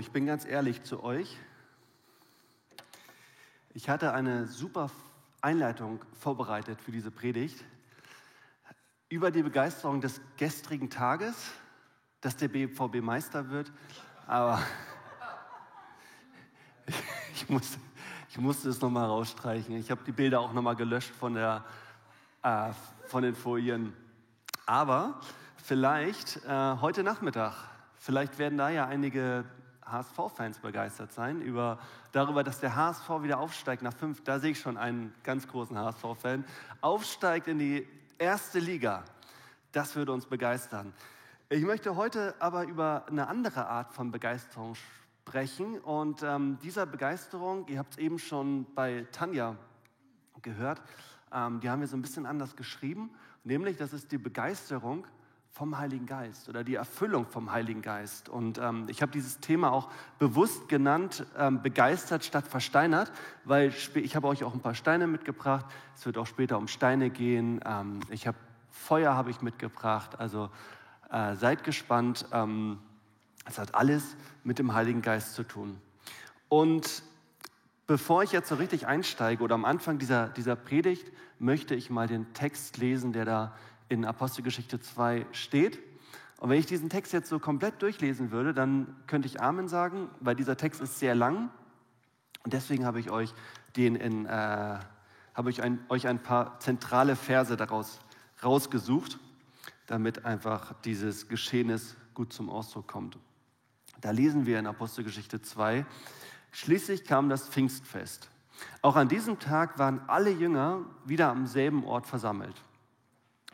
ich bin ganz ehrlich zu euch. Ich hatte eine super Einleitung vorbereitet für diese Predigt über die Begeisterung des gestrigen Tages, dass der BVB Meister wird. Aber ich musste, ich musste es nochmal rausstreichen. Ich habe die Bilder auch nochmal gelöscht von, der, äh, von den Folien. Aber vielleicht äh, heute Nachmittag, vielleicht werden da ja einige HSV-Fans begeistert sein über, darüber, dass der HSV wieder aufsteigt nach fünf, da sehe ich schon einen ganz großen HSV-Fan, aufsteigt in die erste Liga. Das würde uns begeistern. Ich möchte heute aber über eine andere Art von Begeisterung sprechen. Und ähm, dieser Begeisterung, ihr habt es eben schon bei Tanja gehört, ähm, die haben wir so ein bisschen anders geschrieben. Nämlich, das ist die Begeisterung vom Heiligen Geist oder die Erfüllung vom Heiligen Geist. Und ähm, ich habe dieses Thema auch bewusst genannt, ähm, begeistert statt versteinert, weil ich habe euch auch ein paar Steine mitgebracht. Es wird auch später um Steine gehen. Ähm, ich habe Feuer habe ich mitgebracht. Also äh, seid gespannt. Ähm, es hat alles mit dem Heiligen Geist zu tun. Und bevor ich jetzt so richtig einsteige oder am Anfang dieser, dieser Predigt, möchte ich mal den Text lesen, der da in Apostelgeschichte 2 steht. Und wenn ich diesen Text jetzt so komplett durchlesen würde, dann könnte ich Amen sagen, weil dieser Text ist sehr lang. Und deswegen habe ich euch, den in, äh, habe ich ein, euch ein paar zentrale Verse daraus rausgesucht, damit einfach dieses Geschehnis gut zum Ausdruck kommt. Da lesen wir in Apostelgeschichte 2, schließlich kam das Pfingstfest. Auch an diesem Tag waren alle Jünger wieder am selben Ort versammelt.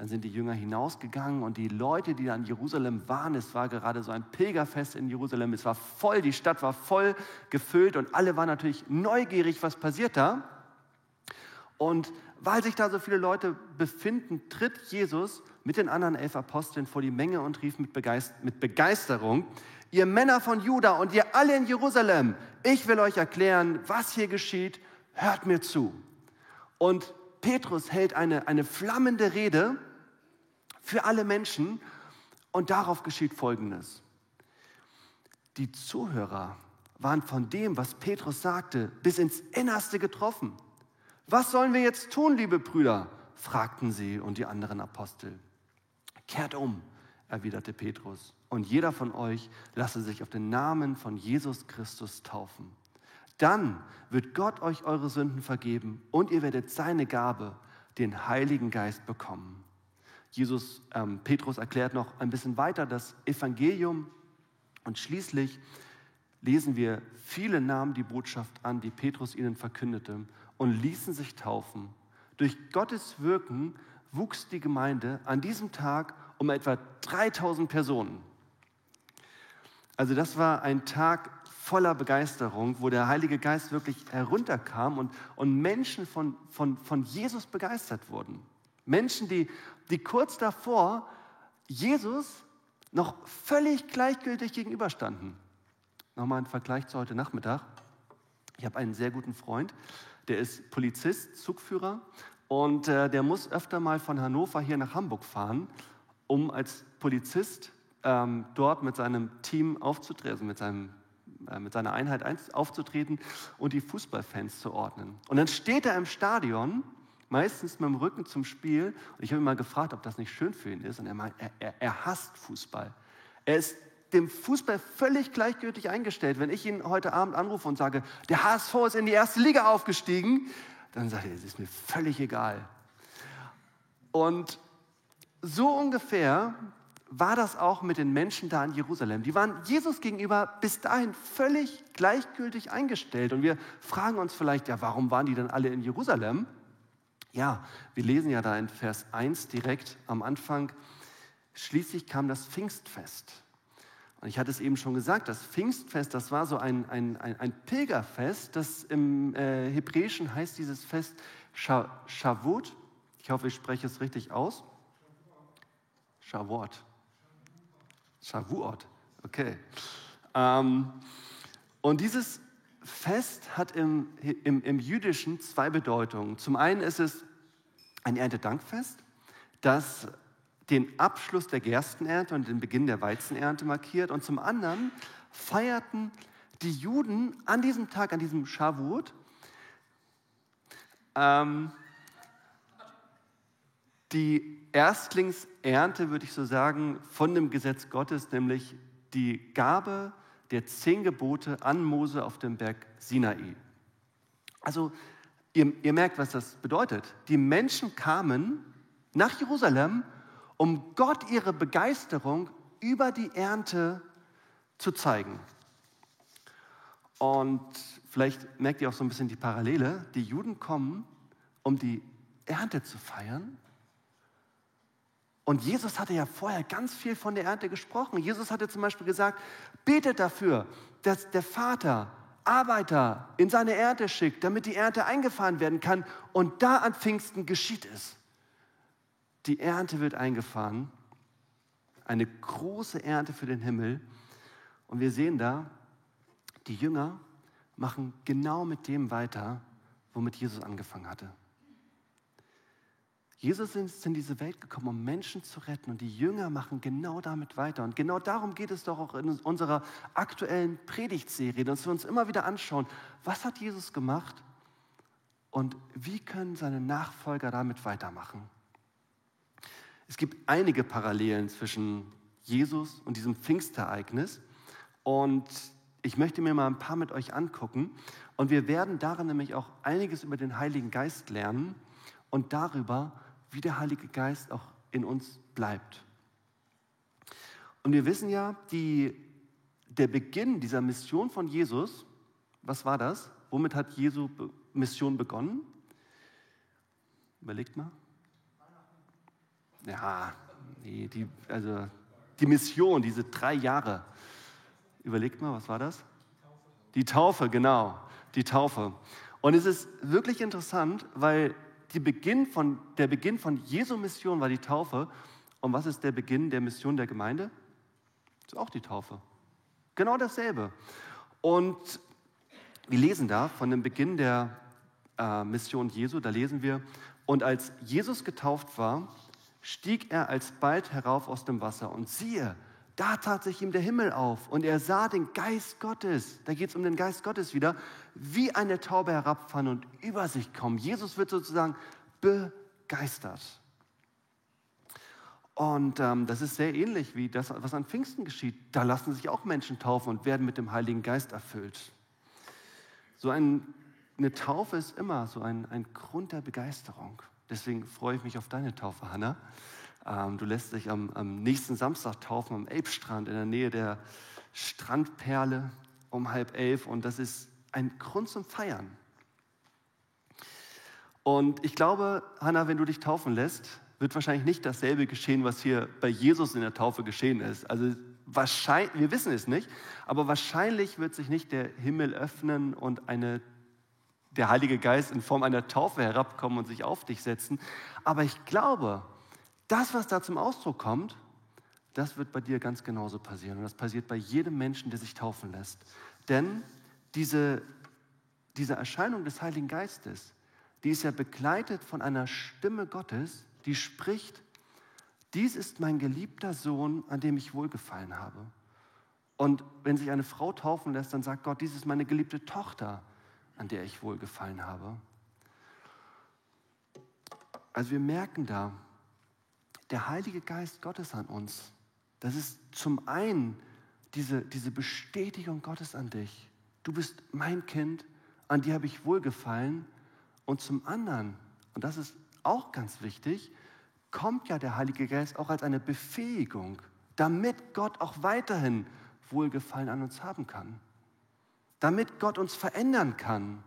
Dann sind die Jünger hinausgegangen und die Leute, die da in Jerusalem waren, es war gerade so ein Pilgerfest in Jerusalem, es war voll, die Stadt war voll gefüllt und alle waren natürlich neugierig, was passiert da. Und weil sich da so viele Leute befinden, tritt Jesus mit den anderen elf Aposteln vor die Menge und rief mit, Begeisterung, ihr Männer von Juda und ihr alle in Jerusalem, ich will euch erklären, was hier geschieht, hört mir zu. Und Petrus hält eine, eine flammende Rede für alle Menschen und darauf geschieht Folgendes. Die Zuhörer waren von dem, was Petrus sagte, bis ins Innerste getroffen. Was sollen wir jetzt tun, liebe Brüder? fragten sie und die anderen Apostel. Kehrt um, erwiderte Petrus, und jeder von euch lasse sich auf den Namen von Jesus Christus taufen. Dann wird Gott euch eure Sünden vergeben und ihr werdet seine Gabe, den Heiligen Geist, bekommen. Jesus, ähm, Petrus erklärt noch ein bisschen weiter das Evangelium und schließlich lesen wir, viele nahmen die Botschaft an, die Petrus ihnen verkündete und ließen sich taufen. Durch Gottes Wirken wuchs die Gemeinde an diesem Tag um etwa 3000 Personen. Also das war ein Tag voller Begeisterung, wo der Heilige Geist wirklich herunterkam und, und Menschen von, von, von Jesus begeistert wurden. Menschen, die, die kurz davor Jesus noch völlig gleichgültig gegenüberstanden. Nochmal ein Vergleich zu heute Nachmittag. Ich habe einen sehr guten Freund, der ist Polizist, Zugführer und äh, der muss öfter mal von Hannover hier nach Hamburg fahren, um als Polizist ähm, dort mit seinem Team aufzutreten, also mit, seinem, äh, mit seiner Einheit aufzutreten und die Fußballfans zu ordnen. Und dann steht er im Stadion, meistens mit dem Rücken zum Spiel, und ich habe ihn mal gefragt, ob das nicht schön für ihn ist, und er meint, er, er, er hasst Fußball. Er ist dem Fußball völlig gleichgültig eingestellt. Wenn ich ihn heute Abend anrufe und sage, der HSV ist in die erste Liga aufgestiegen, dann sagt er, es ist mir völlig egal. Und so ungefähr war das auch mit den Menschen da in Jerusalem. Die waren Jesus gegenüber bis dahin völlig gleichgültig eingestellt. Und wir fragen uns vielleicht, ja, warum waren die denn alle in Jerusalem? Ja, wir lesen ja da in Vers 1 direkt am Anfang, schließlich kam das Pfingstfest. Und ich hatte es eben schon gesagt, das Pfingstfest, das war so ein, ein, ein, ein Pilgerfest. Das im äh, Hebräischen heißt dieses Fest Shavuot. Ich hoffe, ich spreche es richtig aus. Shavuot. Shavuot, okay. Ähm, und dieses Fest hat im, im, im Jüdischen zwei Bedeutungen. Zum einen ist es ein Erntedankfest, das den Abschluss der Gerstenernte und den Beginn der Weizenernte markiert. Und zum anderen feierten die Juden an diesem Tag, an diesem Shavuot, ähm, die Erstlingsernte, würde ich so sagen, von dem Gesetz Gottes, nämlich die Gabe der zehn Gebote an Mose auf dem Berg Sinai. Also ihr, ihr merkt, was das bedeutet. Die Menschen kamen nach Jerusalem, um Gott ihre Begeisterung über die Ernte zu zeigen. Und vielleicht merkt ihr auch so ein bisschen die Parallele. Die Juden kommen, um die Ernte zu feiern. Und Jesus hatte ja vorher ganz viel von der Ernte gesprochen. Jesus hatte zum Beispiel gesagt, betet dafür, dass der Vater Arbeiter in seine Ernte schickt, damit die Ernte eingefahren werden kann. Und da an Pfingsten geschieht es. Die Ernte wird eingefahren. Eine große Ernte für den Himmel. Und wir sehen da, die Jünger machen genau mit dem weiter, womit Jesus angefangen hatte. Jesus ist in diese Welt gekommen, um Menschen zu retten und die Jünger machen genau damit weiter. Und genau darum geht es doch auch in unserer aktuellen Predigtserie, dass wir uns immer wieder anschauen, was hat Jesus gemacht und wie können seine Nachfolger damit weitermachen. Es gibt einige Parallelen zwischen Jesus und diesem Pfingstereignis und ich möchte mir mal ein paar mit euch angucken und wir werden darin nämlich auch einiges über den Heiligen Geist lernen und darüber, wie der Heilige Geist auch in uns bleibt. Und wir wissen ja, die, der Beginn dieser Mission von Jesus, was war das? Womit hat Jesu Mission begonnen? Überlegt mal. Ja, nee, die, also die Mission, diese drei Jahre. Überlegt mal, was war das? Die Taufe, genau, die Taufe. Und es ist wirklich interessant, weil Beginn von, der Beginn von Jesu Mission war die Taufe. Und was ist der Beginn der Mission der Gemeinde? Das ist auch die Taufe. Genau dasselbe. Und wir lesen da von dem Beginn der äh, Mission Jesu, da lesen wir, und als Jesus getauft war, stieg er alsbald herauf aus dem Wasser. Und siehe, da tat sich ihm der Himmel auf und er sah den Geist Gottes, da geht es um den Geist Gottes wieder, wie eine Taube herabfahren und über sich kommen. Jesus wird sozusagen begeistert. Und ähm, das ist sehr ähnlich wie das, was an Pfingsten geschieht. Da lassen sich auch Menschen taufen und werden mit dem Heiligen Geist erfüllt. So ein, eine Taufe ist immer so ein, ein Grund der Begeisterung. Deswegen freue ich mich auf deine Taufe, Hannah. Ähm, du lässt dich am, am, nächsten Samstag taufen am Elbstrand in der Nähe der Strandperle um halb elf. Und das ist ein Grund zum Feiern. Und ich glaube, Hannah, wenn du dich taufen lässt, wird wahrscheinlich nicht dasselbe geschehen, was hier bei Jesus in der Taufe geschehen ist. Also wahrscheinlich, wir wissen es nicht, aber wahrscheinlich wird sich nicht der Himmel öffnen und eine, der Heilige Geist in Form einer Taufe herabkommen und sich auf dich setzen. Aber ich glaube, das, was da zum Ausdruck kommt, das wird bei dir ganz genauso passieren. Und das passiert bei jedem Menschen, der sich taufen lässt. Denn diese, diese Erscheinung des Heiligen Geistes, die ist ja begleitet von einer Stimme Gottes, die spricht, dies ist mein geliebter Sohn, an dem ich wohlgefallen habe. Und wenn sich eine Frau taufen lässt, dann sagt Gott, dies ist meine geliebte Tochter, an der ich wohlgefallen habe. Also wir merken da, der Heilige Geist Gottes an uns, das ist zum einen diese, diese Bestätigung Gottes an dich. Du bist mein Kind, an dir habe ich wohlgefallen. Und zum anderen, und das ist auch ganz wichtig, kommt ja der Heilige Geist auch als eine Befähigung, damit Gott auch weiterhin Wohlgefallen an uns haben kann. Damit Gott uns verändern kann.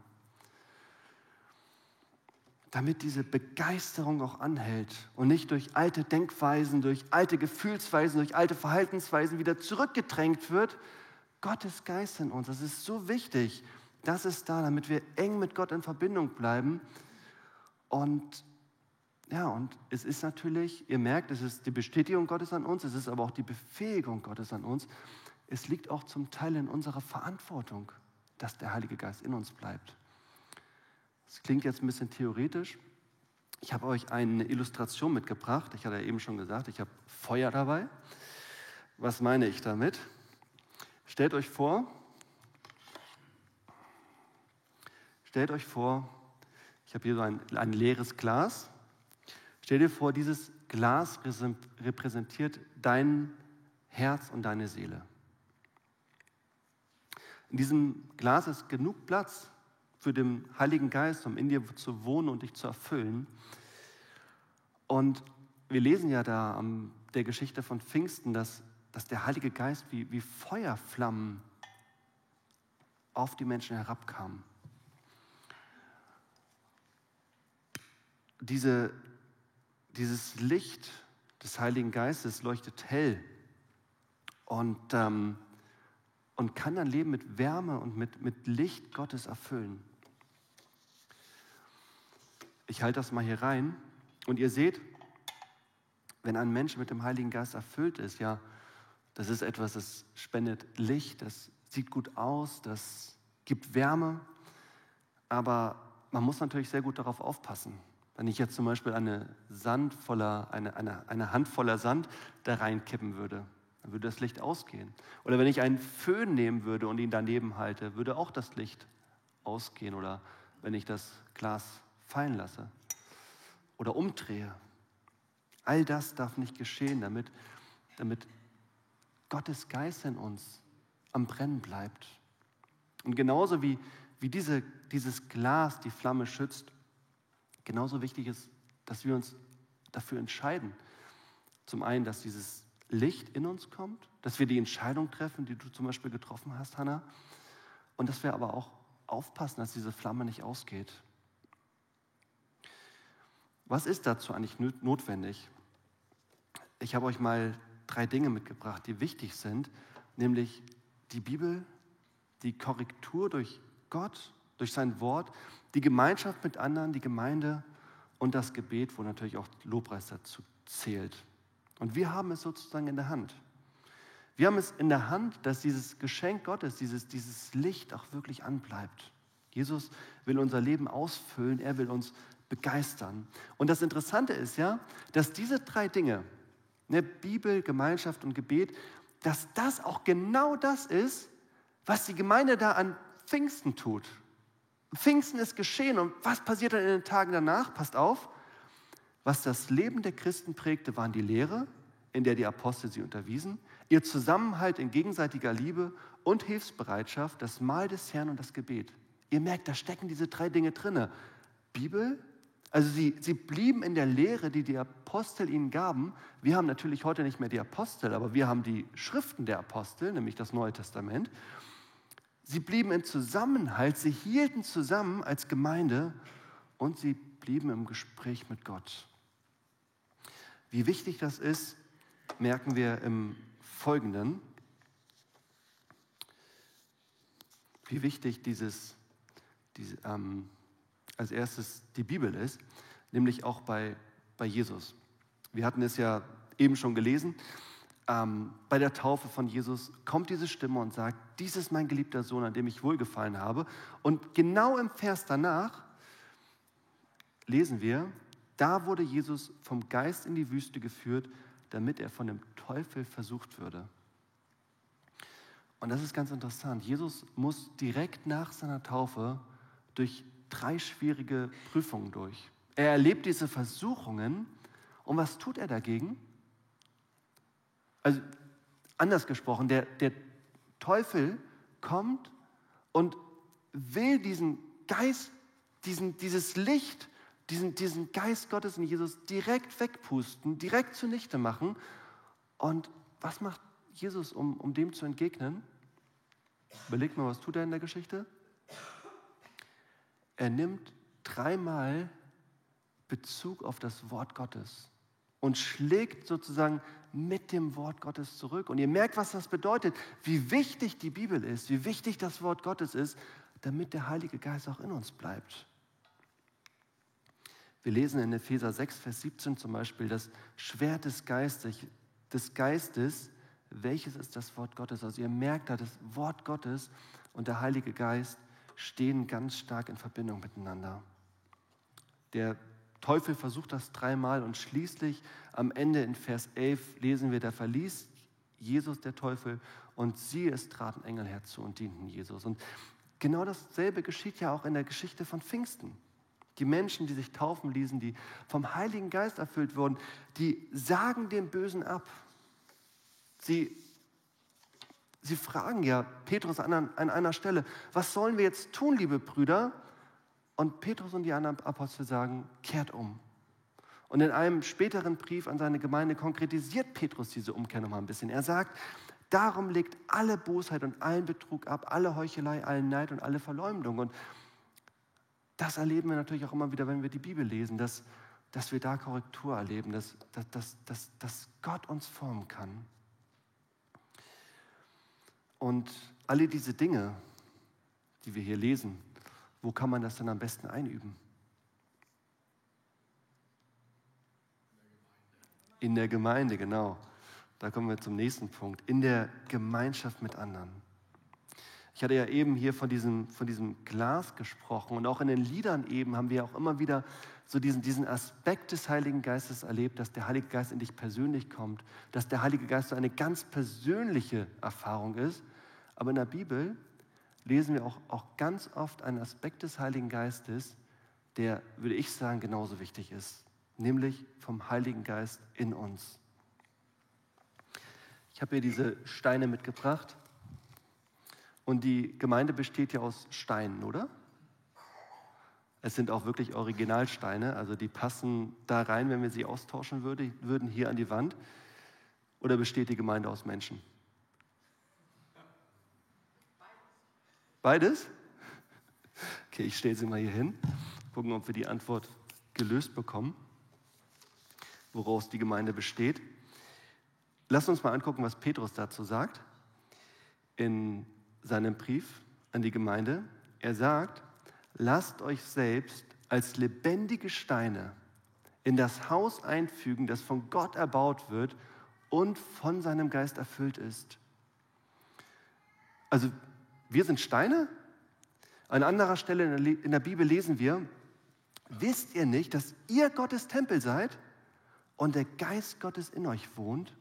Damit diese Begeisterung auch anhält und nicht durch alte Denkweisen, durch alte Gefühlsweisen, durch alte Verhaltensweisen wieder zurückgedrängt wird. Gottes Geist in uns, das ist so wichtig. Das ist da, damit wir eng mit Gott in Verbindung bleiben. Und ja, und es ist natürlich, ihr merkt, es ist die Bestätigung Gottes an uns, es ist aber auch die Befähigung Gottes an uns. Es liegt auch zum Teil in unserer Verantwortung, dass der Heilige Geist in uns bleibt. Das klingt jetzt ein bisschen theoretisch. Ich habe euch eine Illustration mitgebracht. Ich hatte ja eben schon gesagt, ich habe Feuer dabei. Was meine ich damit? Stellt euch vor, stellt euch vor, ich habe hier so ein, ein leeres Glas. Stell dir vor, dieses Glas repräsentiert dein Herz und deine Seele. In diesem Glas ist genug Platz für den Heiligen Geist, um in dir zu wohnen und dich zu erfüllen. Und wir lesen ja da an der Geschichte von Pfingsten, dass, dass der Heilige Geist wie, wie Feuerflammen auf die Menschen herabkam. Diese, dieses Licht des Heiligen Geistes leuchtet hell und, ähm, und kann dein Leben mit Wärme und mit, mit Licht Gottes erfüllen. Ich halte das mal hier rein. Und ihr seht, wenn ein Mensch mit dem Heiligen Geist erfüllt ist, ja, das ist etwas, das spendet Licht, das sieht gut aus, das gibt Wärme, aber man muss natürlich sehr gut darauf aufpassen. Wenn ich jetzt zum Beispiel eine, Sand voller, eine, eine, eine Hand voller Sand da reinkippen würde, dann würde das Licht ausgehen. Oder wenn ich einen Föhn nehmen würde und ihn daneben halte, würde auch das Licht ausgehen. Oder wenn ich das Glas fallen lasse oder umdrehe. All das darf nicht geschehen, damit, damit Gottes Geist in uns am Brennen bleibt. Und genauso wie, wie diese, dieses Glas die Flamme schützt, genauso wichtig ist, dass wir uns dafür entscheiden. Zum einen, dass dieses Licht in uns kommt, dass wir die Entscheidung treffen, die du zum Beispiel getroffen hast, Hannah, und dass wir aber auch aufpassen, dass diese Flamme nicht ausgeht. Was ist dazu eigentlich notwendig? Ich habe euch mal drei Dinge mitgebracht, die wichtig sind, nämlich die Bibel, die Korrektur durch Gott, durch sein Wort, die Gemeinschaft mit anderen, die Gemeinde und das Gebet, wo natürlich auch Lobpreis dazu zählt. Und wir haben es sozusagen in der Hand. Wir haben es in der Hand, dass dieses Geschenk Gottes, dieses, dieses Licht auch wirklich anbleibt. Jesus will unser Leben ausfüllen, er will uns begeistern. Und das Interessante ist ja, dass diese drei Dinge, ne, Bibel, Gemeinschaft und Gebet, dass das auch genau das ist, was die Gemeinde da an Pfingsten tut. Pfingsten ist geschehen und was passiert dann in den Tagen danach? Passt auf, was das Leben der Christen prägte, waren die Lehre, in der die Apostel sie unterwiesen, ihr Zusammenhalt in gegenseitiger Liebe und Hilfsbereitschaft, das Mahl des Herrn und das Gebet. Ihr merkt, da stecken diese drei Dinge drinne. Bibel, also sie, sie blieben in der Lehre, die die Apostel ihnen gaben. Wir haben natürlich heute nicht mehr die Apostel, aber wir haben die Schriften der Apostel, nämlich das Neue Testament. Sie blieben im Zusammenhalt, sie hielten zusammen als Gemeinde und sie blieben im Gespräch mit Gott. Wie wichtig das ist, merken wir im Folgenden. Wie wichtig dieses, diese, ähm, als erstes die Bibel ist, nämlich auch bei, bei Jesus. Wir hatten es ja eben schon gelesen. Ähm, bei der Taufe von Jesus kommt diese Stimme und sagt, dies ist mein geliebter Sohn, an dem ich wohlgefallen habe. Und genau im Vers danach lesen wir, da wurde Jesus vom Geist in die Wüste geführt, damit er von dem Teufel versucht würde. Und das ist ganz interessant. Jesus muss direkt nach seiner Taufe durch drei schwierige Prüfungen durch. Er erlebt diese Versuchungen und was tut er dagegen? Also anders gesprochen, der, der Teufel kommt und will diesen Geist, diesen, dieses Licht, diesen, diesen Geist Gottes in Jesus direkt wegpusten, direkt zunichte machen. Und was macht Jesus, um, um dem zu entgegnen? Überlegt mal, was tut er in der Geschichte? Er nimmt dreimal Bezug auf das Wort Gottes und schlägt sozusagen mit dem Wort Gottes zurück. Und ihr merkt, was das bedeutet, wie wichtig die Bibel ist, wie wichtig das Wort Gottes ist, damit der Heilige Geist auch in uns bleibt. Wir lesen in Epheser 6, Vers 17 zum Beispiel, das Schwert des Geistes, des Geistes, welches ist das Wort Gottes? Also ihr merkt da, das Wort Gottes und der Heilige Geist stehen ganz stark in Verbindung miteinander. Der Teufel versucht das dreimal und schließlich am Ende in Vers 11 lesen wir, da verließ Jesus der Teufel und siehe, es traten Engel herzu und dienten Jesus. Und genau dasselbe geschieht ja auch in der Geschichte von Pfingsten. Die Menschen, die sich taufen ließen, die vom Heiligen Geist erfüllt wurden, die sagen dem Bösen ab. Sie, sie fragen ja Petrus an, an einer Stelle, was sollen wir jetzt tun, liebe Brüder? Und Petrus und die anderen Apostel sagen, kehrt um. Und in einem späteren Brief an seine Gemeinde konkretisiert Petrus diese Umkehr nochmal ein bisschen. Er sagt, darum legt alle Bosheit und allen Betrug ab, alle Heuchelei, allen Neid und alle Verleumdung. Und das erleben wir natürlich auch immer wieder, wenn wir die Bibel lesen, dass, dass wir da Korrektur erleben, dass, dass, dass, dass, dass Gott uns formen kann. Und alle diese Dinge, die wir hier lesen, wo kann man das dann am besten einüben? In der Gemeinde, genau. Da kommen wir zum nächsten Punkt. In der Gemeinschaft mit anderen. Ich hatte ja eben hier von diesem, von diesem Glas gesprochen und auch in den Liedern eben haben wir auch immer wieder so diesen, diesen Aspekt des Heiligen Geistes erlebt, dass der Heilige Geist in dich persönlich kommt, dass der Heilige Geist so eine ganz persönliche Erfahrung ist. Aber in der Bibel lesen wir auch, auch ganz oft einen Aspekt des Heiligen Geistes, der, würde ich sagen, genauso wichtig ist, nämlich vom Heiligen Geist in uns. Ich habe hier diese Steine mitgebracht. Und die Gemeinde besteht ja aus Steinen, oder? Es sind auch wirklich Originalsteine, also die passen da rein, wenn wir sie austauschen würde, würden, hier an die Wand. Oder besteht die Gemeinde aus Menschen? Beides? Okay, ich stelle sie mal hier hin, gucken, ob wir die Antwort gelöst bekommen, woraus die Gemeinde besteht. Lass uns mal angucken, was Petrus dazu sagt. In seinem Brief an die Gemeinde. Er sagt, lasst euch selbst als lebendige Steine in das Haus einfügen, das von Gott erbaut wird und von seinem Geist erfüllt ist. Also wir sind Steine. An anderer Stelle in der Bibel lesen wir, wisst ihr nicht, dass ihr Gottes Tempel seid und der Geist Gottes in euch wohnt?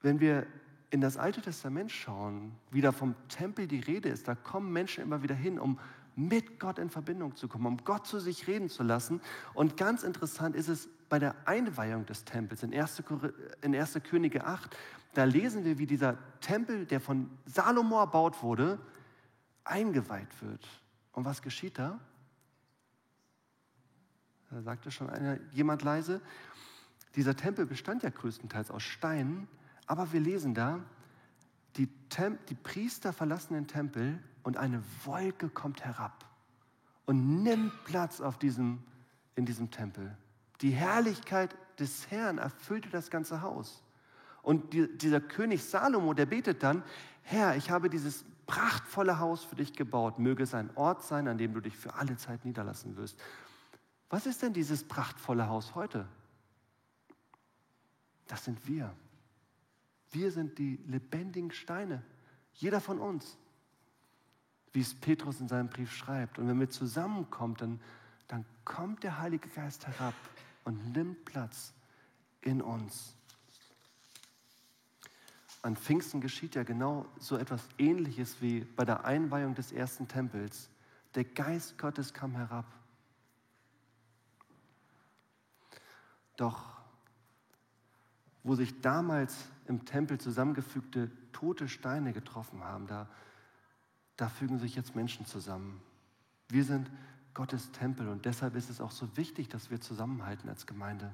Wenn wir in das Alte Testament schauen, wie da vom Tempel die Rede ist, da kommen Menschen immer wieder hin, um mit Gott in Verbindung zu kommen, um Gott zu sich reden zu lassen. Und ganz interessant ist es bei der Einweihung des Tempels in 1. In 1. Könige 8, da lesen wir, wie dieser Tempel, der von Salomo erbaut wurde, eingeweiht wird. Und was geschieht da? Da sagte schon einer, jemand leise, dieser Tempel bestand ja größtenteils aus Steinen, aber wir lesen da, die, die Priester verlassen den Tempel und eine Wolke kommt herab und nimmt Platz auf diesem, in diesem Tempel. Die Herrlichkeit des Herrn erfüllte das ganze Haus. Und die, dieser König Salomo, der betet dann, Herr, ich habe dieses prachtvolle Haus für dich gebaut, möge es ein Ort sein, an dem du dich für alle Zeit niederlassen wirst. Was ist denn dieses prachtvolle Haus heute? Das sind wir. Wir sind die lebendigen Steine, jeder von uns, wie es Petrus in seinem Brief schreibt. Und wenn wir zusammenkommen, dann, dann kommt der Heilige Geist herab und nimmt Platz in uns. An Pfingsten geschieht ja genau so etwas Ähnliches wie bei der Einweihung des ersten Tempels. Der Geist Gottes kam herab. Doch wo sich damals im Tempel zusammengefügte tote Steine getroffen haben, da, da fügen sich jetzt Menschen zusammen. Wir sind Gottes Tempel und deshalb ist es auch so wichtig, dass wir zusammenhalten als Gemeinde.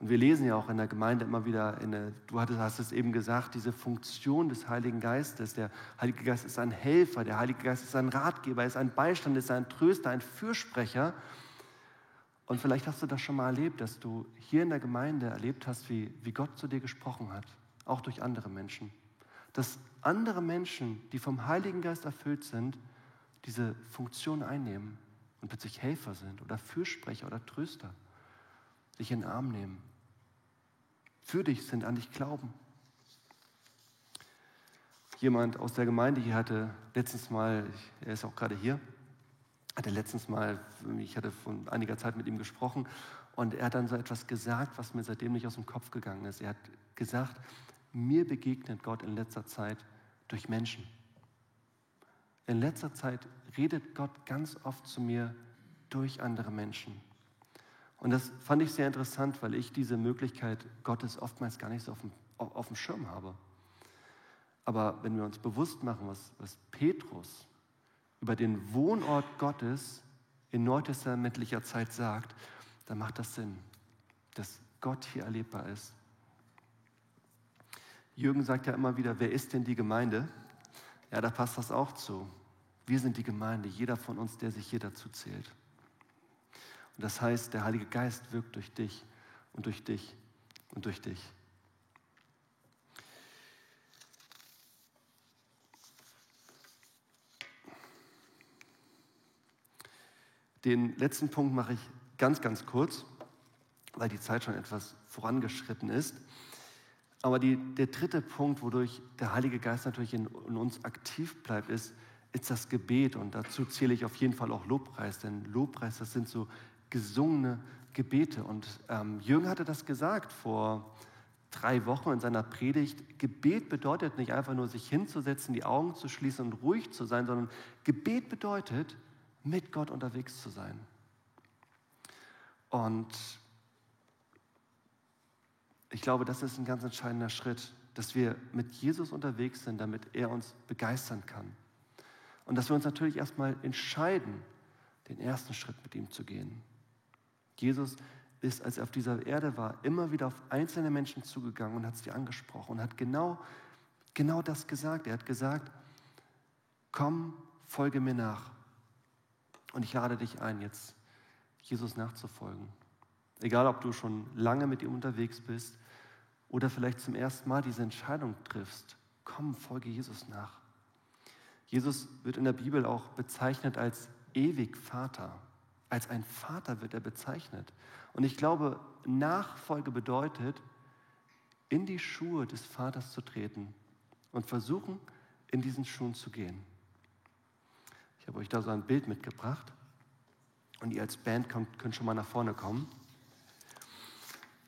Und wir lesen ja auch in der Gemeinde immer wieder, eine, du hast es eben gesagt, diese Funktion des Heiligen Geistes. Der Heilige Geist ist ein Helfer, der Heilige Geist ist ein Ratgeber, ist ein Beistand, ist ein Tröster, ein Fürsprecher. Und vielleicht hast du das schon mal erlebt, dass du hier in der Gemeinde erlebt hast, wie, wie Gott zu dir gesprochen hat, auch durch andere Menschen. Dass andere Menschen, die vom Heiligen Geist erfüllt sind, diese Funktion einnehmen und plötzlich Helfer sind oder Fürsprecher oder Tröster, dich in den Arm nehmen, für dich sind, an dich glauben. Jemand aus der Gemeinde hier hatte letztens mal, er ist auch gerade hier, hatte letztens mal, ich hatte vor einiger Zeit mit ihm gesprochen und er hat dann so etwas gesagt, was mir seitdem nicht aus dem Kopf gegangen ist. Er hat gesagt, mir begegnet Gott in letzter Zeit durch Menschen. In letzter Zeit redet Gott ganz oft zu mir durch andere Menschen. Und das fand ich sehr interessant, weil ich diese Möglichkeit Gottes oftmals gar nicht so auf dem, auf dem Schirm habe. Aber wenn wir uns bewusst machen, was, was Petrus über den Wohnort Gottes in neutestamentlicher Zeit sagt, dann macht das Sinn, dass Gott hier erlebbar ist. Jürgen sagt ja immer wieder, wer ist denn die Gemeinde? Ja, da passt das auch zu. Wir sind die Gemeinde, jeder von uns, der sich hier dazu zählt. Und das heißt, der Heilige Geist wirkt durch dich und durch dich und durch dich. Den letzten Punkt mache ich ganz, ganz kurz, weil die Zeit schon etwas vorangeschritten ist. Aber die, der dritte Punkt, wodurch der Heilige Geist natürlich in, in, uns aktiv bleibt, ist, ist das Gebet. Und dazu zähle ich auf jeden Fall auch Lobpreis, denn Lobpreis, das sind so gesungene Gebete. Und ähm, Jürgen hatte das gesagt vor drei Wochen in seiner Predigt. Gebet bedeutet nicht einfach nur, sich hinzusetzen, die Augen zu schließen und ruhig zu sein, sondern Gebet bedeutet, mit Gott unterwegs zu sein. Und ich glaube, das ist ein ganz entscheidender Schritt, dass wir mit Jesus unterwegs sind, damit er uns begeistern kann. Und dass wir uns natürlich erstmal entscheiden, den ersten Schritt mit ihm zu gehen. Jesus ist, als er auf dieser Erde war, immer wieder auf einzelne Menschen zugegangen und hat sie angesprochen und hat genau, genau das gesagt. Er hat gesagt, komm, folge mir nach. Und ich lade dich ein, jetzt Jesus nachzufolgen. Egal, ob du schon lange mit ihm unterwegs bist oder vielleicht zum ersten Mal diese Entscheidung triffst, komm, folge Jesus nach. Jesus wird in der Bibel auch bezeichnet als ewig Vater. Als ein Vater wird er bezeichnet. Und ich glaube, Nachfolge bedeutet, in die Schuhe des Vaters zu treten und versuchen, in diesen Schuhen zu gehen. Ich habe euch da so ein Bild mitgebracht. Und ihr als Band könnt, schon mal nach vorne kommen.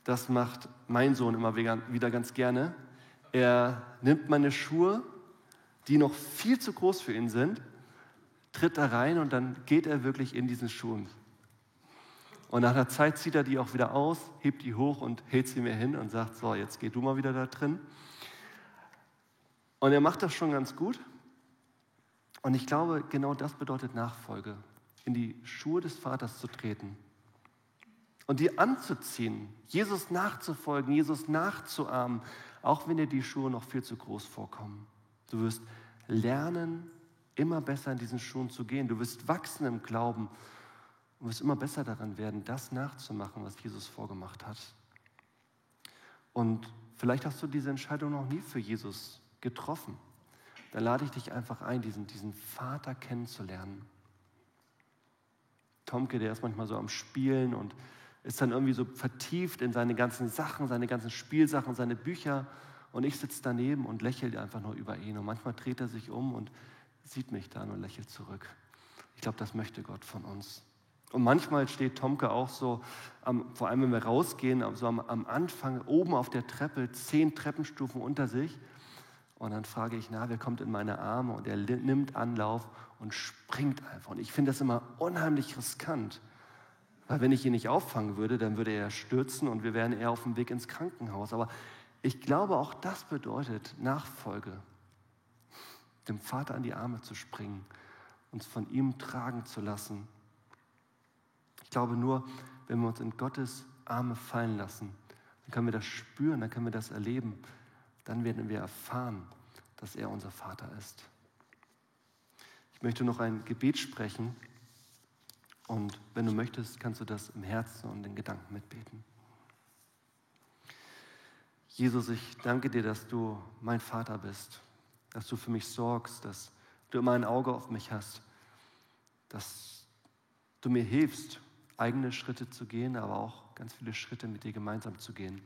Das macht mein Sohn immer wieder ganz gerne. Er nimmt meine Schuhe, die noch viel zu groß für ihn sind, tritt da rein und dann geht er wirklich in diesen Schuhen. Und nach einer Zeit zieht er die auch wieder aus, hebt die hoch und hält sie mir hin und sagt, so, jetzt geh du mal wieder da drin. Und er macht das schon ganz gut. Und ich glaube, genau das bedeutet Nachfolge, in die Schuhe des Vaters zu treten und die anzuziehen, Jesus nachzufolgen, Jesus nachzuahmen, auch wenn dir die Schuhe noch viel zu groß vorkommen. Du wirst lernen, immer besser in diesen Schuhen zu gehen. Du wirst wachsen im Glauben und wirst immer besser daran werden, das nachzumachen, was Jesus vorgemacht hat. Und vielleicht hast du diese Entscheidung noch nie für Jesus getroffen dann lade ich dich einfach ein, diesen, diesen Vater kennenzulernen. Tomke, der ist manchmal so am Spielen und ist dann irgendwie so vertieft in seine ganzen Sachen, seine ganzen Spielsachen, seine Bücher. Und ich sitze daneben und lächle einfach nur über ihn. Und manchmal dreht er sich um und sieht mich dann und lächelt zurück. Ich glaube, das möchte Gott von uns. Und manchmal steht Tomke auch so, am, vor allem wenn wir rausgehen, so am, am Anfang oben auf der Treppe, zehn Treppenstufen unter sich und dann frage ich, na, wer kommt in meine Arme? Und er nimmt Anlauf und springt einfach. Und ich finde das immer unheimlich riskant. Weil wenn ich ihn nicht auffangen würde, dann würde er stürzen und wir wären eher auf dem Weg ins Krankenhaus. Aber ich glaube, auch das bedeutet Nachfolge. Dem Vater an die Arme zu springen, uns von ihm tragen zu lassen. Ich glaube nur, wenn wir uns in Gottes Arme fallen lassen, dann können wir das spüren, dann können wir das erleben. Dann werden wir erfahren, dass er unser Vater ist. Ich möchte noch ein Gebet sprechen und wenn du möchtest, kannst du das im Herzen und in Gedanken mitbeten. Jesus, ich danke dir, dass du mein Vater bist, dass du für mich sorgst, dass du immer ein Auge auf mich hast, dass du mir hilfst, eigene Schritte zu gehen, aber auch ganz viele Schritte mit dir gemeinsam zu gehen.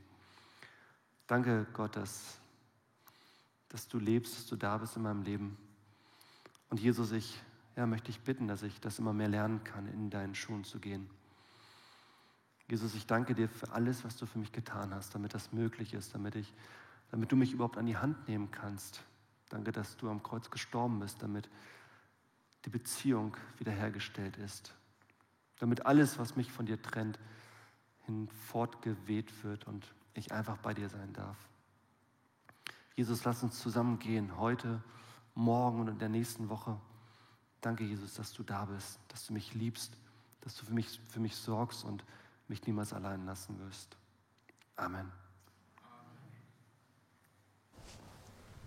Danke, Gott, dass, dass du lebst, dass du da bist in meinem Leben. Und Jesus, ich ja, möchte ich bitten, dass ich das immer mehr lernen kann, in deinen Schuhen zu gehen. Jesus, ich danke dir für alles, was du für mich getan hast, damit das möglich ist, damit, ich, damit du mich überhaupt an die Hand nehmen kannst. Danke, dass du am Kreuz gestorben bist, damit die Beziehung wiederhergestellt ist. Damit alles, was mich von dir trennt, hinfortgeweht wird und ich einfach bei dir sein darf. Jesus, lass uns zusammen gehen, heute, morgen und in der nächsten Woche. Danke, Jesus, dass du da bist, dass du mich liebst, dass du für mich, für mich sorgst und mich niemals allein lassen wirst. Amen.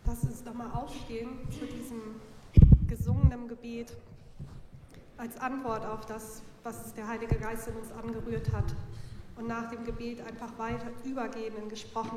Lass uns nochmal aufstehen zu diesem gesungenen Gebet als Antwort auf das, was der Heilige Geist in uns angerührt hat. Und nach dem Gebet einfach weiter übergehen in gesprochene